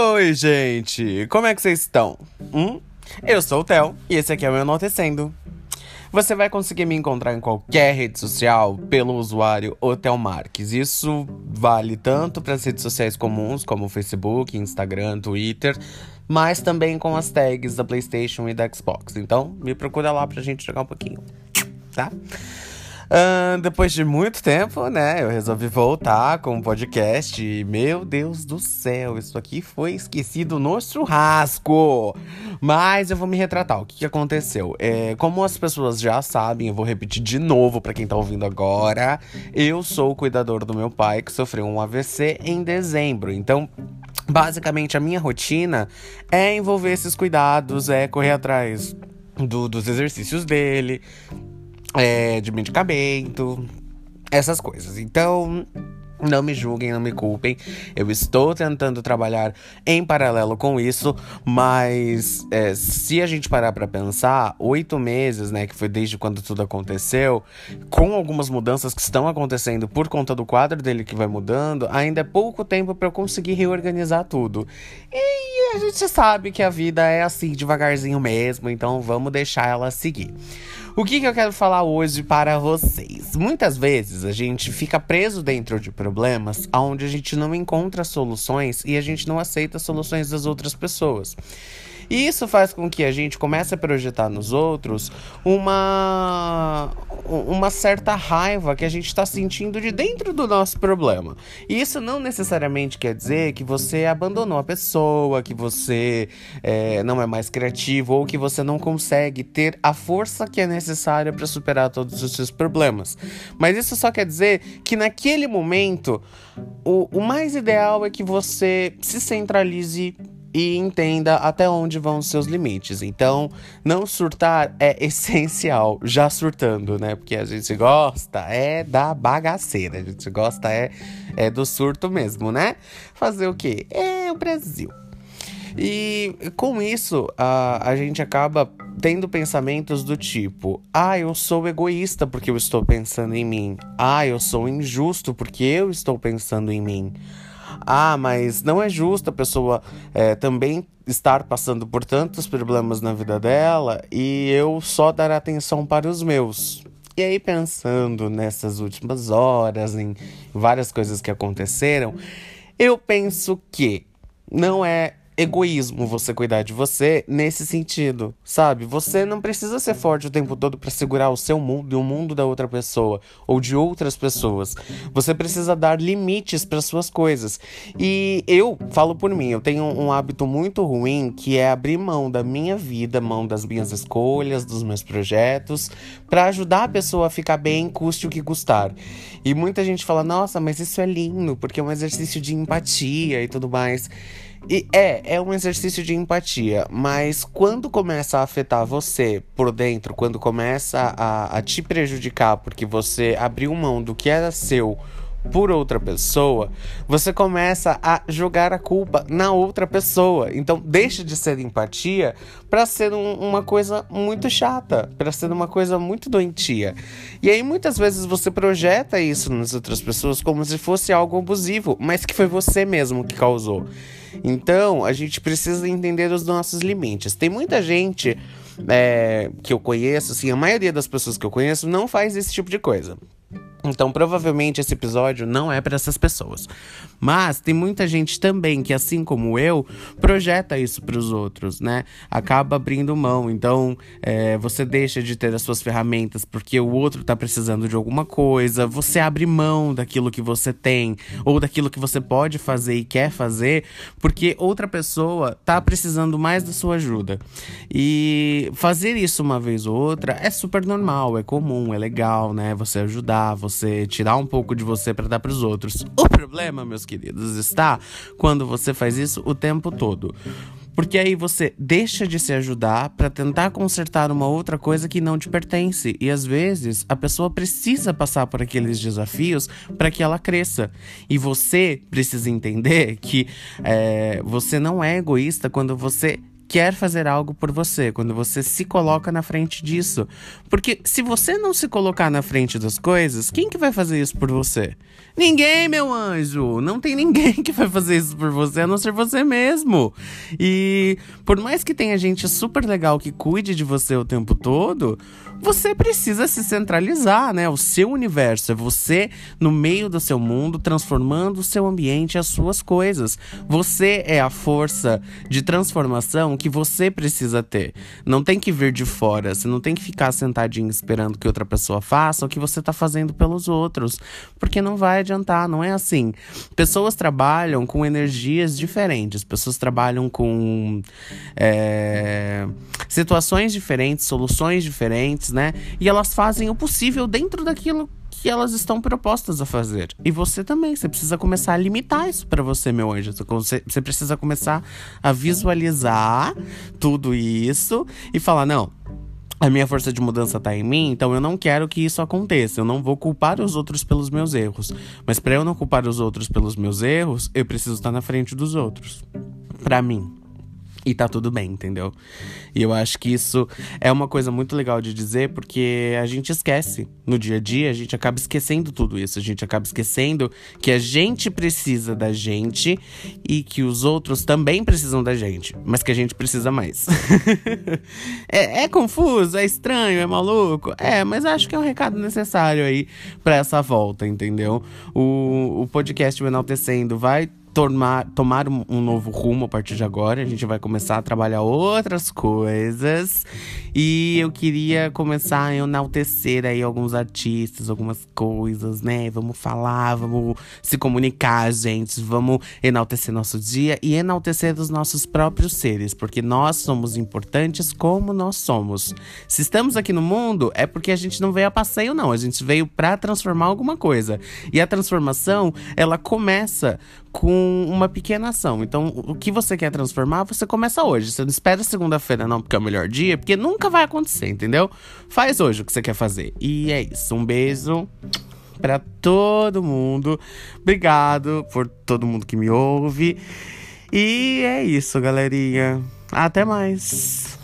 Oi, gente! Como é que vocês estão? Hum? Eu sou o Theo e esse aqui é o meu Enaltecendo. Você vai conseguir me encontrar em qualquer rede social pelo usuário Hotel Marques. Isso vale tanto para as redes sociais comuns, como Facebook, Instagram, Twitter, mas também com as tags da PlayStation e da Xbox. Então, me procura lá pra gente jogar um pouquinho, tá? Uh, depois de muito tempo, né, eu resolvi voltar com o um podcast. E, meu Deus do céu, isso aqui foi esquecido no churrasco. Mas eu vou me retratar. O que, que aconteceu? É, como as pessoas já sabem, eu vou repetir de novo para quem tá ouvindo agora. Eu sou o cuidador do meu pai que sofreu um AVC em dezembro. Então, basicamente, a minha rotina é envolver esses cuidados, é correr atrás do, dos exercícios dele, é, de medicamento, essas coisas. Então, não me julguem, não me culpem. Eu estou tentando trabalhar em paralelo com isso, mas é, se a gente parar para pensar, oito meses, né, que foi desde quando tudo aconteceu, com algumas mudanças que estão acontecendo por conta do quadro dele que vai mudando, ainda é pouco tempo para eu conseguir reorganizar tudo. E a gente sabe que a vida é assim, devagarzinho mesmo, então vamos deixar ela seguir. O que, que eu quero falar hoje para vocês? Muitas vezes a gente fica preso dentro de problemas onde a gente não encontra soluções e a gente não aceita soluções das outras pessoas. E isso faz com que a gente comece a projetar nos outros uma, uma certa raiva que a gente está sentindo de dentro do nosso problema. E isso não necessariamente quer dizer que você abandonou a pessoa, que você é, não é mais criativo ou que você não consegue ter a força que é necessária para superar todos os seus problemas. Mas isso só quer dizer que naquele momento o, o mais ideal é que você se centralize e entenda até onde vão os seus limites. Então, não surtar é essencial, já surtando, né? Porque a gente gosta é da bagaceira, a gente gosta é, é do surto mesmo, né? Fazer o quê? É o Brasil. E com isso, a, a gente acaba tendo pensamentos do tipo: ah, eu sou egoísta porque eu estou pensando em mim. Ah, eu sou injusto porque eu estou pensando em mim ah, mas não é justo a pessoa é, também estar passando por tantos problemas na vida dela e eu só dar atenção para os meus. E aí, pensando nessas últimas horas, em várias coisas que aconteceram, eu penso que não é egoísmo você cuidar de você nesse sentido, sabe? Você não precisa ser forte o tempo todo para segurar o seu mundo e o mundo da outra pessoa ou de outras pessoas. Você precisa dar limites para suas coisas. E eu falo por mim, eu tenho um hábito muito ruim que é abrir mão da minha vida, mão das minhas escolhas, dos meus projetos, para ajudar a pessoa a ficar bem, custe o que custar. E muita gente fala: "Nossa, mas isso é lindo, porque é um exercício de empatia e tudo mais". E é, é um exercício de empatia, mas quando começa a afetar você por dentro, quando começa a, a te prejudicar porque você abriu mão do que era seu por outra pessoa, você começa a jogar a culpa na outra pessoa. Então deixa de ser empatia para ser um, uma coisa muito chata, para ser uma coisa muito doentia. E aí muitas vezes você projeta isso nas outras pessoas como se fosse algo abusivo, mas que foi você mesmo que causou. Então a gente precisa entender os nossos limites. Tem muita gente é, que eu conheço, assim, a maioria das pessoas que eu conheço não faz esse tipo de coisa. Então, provavelmente esse episódio não é para essas pessoas. Mas tem muita gente também que, assim como eu, projeta isso para os outros, né? Acaba abrindo mão. Então, é, você deixa de ter as suas ferramentas porque o outro tá precisando de alguma coisa. Você abre mão daquilo que você tem ou daquilo que você pode fazer e quer fazer porque outra pessoa tá precisando mais da sua ajuda. E fazer isso uma vez ou outra é super normal, é comum, é legal, né? Você ajudar, você você tirar um pouco de você para dar para os outros. O problema, meus queridos, está quando você faz isso o tempo todo. Porque aí você deixa de se ajudar para tentar consertar uma outra coisa que não te pertence. E às vezes a pessoa precisa passar por aqueles desafios para que ela cresça. E você precisa entender que é, você não é egoísta quando você quer fazer algo por você, quando você se coloca na frente disso. Porque se você não se colocar na frente das coisas, quem que vai fazer isso por você? Ninguém, meu anjo! Não tem ninguém que vai fazer isso por você, a não ser você mesmo. E por mais que tenha gente super legal que cuide de você o tempo todo, você precisa se centralizar, né? O seu universo é você no meio do seu mundo, transformando o seu ambiente as suas coisas. Você é a força de transformação que você precisa ter. Não tem que vir de fora, você não tem que ficar sentadinho esperando que outra pessoa faça o que você tá fazendo pelos outros, porque não vai adiantar, não é assim. Pessoas trabalham com energias diferentes, pessoas trabalham com é, situações diferentes, soluções diferentes, né? E elas fazem o possível dentro daquilo que elas estão propostas a fazer. E você também, você precisa começar a limitar isso para você, meu anjo. Você, precisa começar a visualizar tudo isso e falar: não, a minha força de mudança tá em mim, então eu não quero que isso aconteça. Eu não vou culpar os outros pelos meus erros. Mas para eu não culpar os outros pelos meus erros, eu preciso estar na frente dos outros. Para mim. E tá tudo bem, entendeu? E eu acho que isso é uma coisa muito legal de dizer, porque a gente esquece. No dia a dia, a gente acaba esquecendo tudo isso. A gente acaba esquecendo que a gente precisa da gente e que os outros também precisam da gente, mas que a gente precisa mais. é, é, confuso, é estranho, é maluco? É, mas acho que é um recado necessário aí para essa volta, entendeu? O, o podcast Enaltecendo vai tomar, tomar um, novo rumo a partir de agora. A gente vai começar a trabalhar outras coisas. E eu queria começar a enaltecer aí alguns artistas, algumas coisas, né? Vamos falar, vamos se comunicar, gente. Vamos enaltecer nosso dia e enaltecer os nossos próprios seres, porque nós somos importantes como nós somos. Se estamos aqui no mundo, é porque a gente não veio a passeio, não. A gente veio para transformar alguma coisa. E a transformação, ela começa com uma pequena ação. Então, o que você quer transformar, você começa hoje. Você não espera segunda-feira, não, porque é o melhor dia, porque nunca vai acontecer, entendeu? Faz hoje o que você quer fazer. E é isso. Um beijo para todo mundo. Obrigado por todo mundo que me ouve. E é isso, galerinha. Até mais.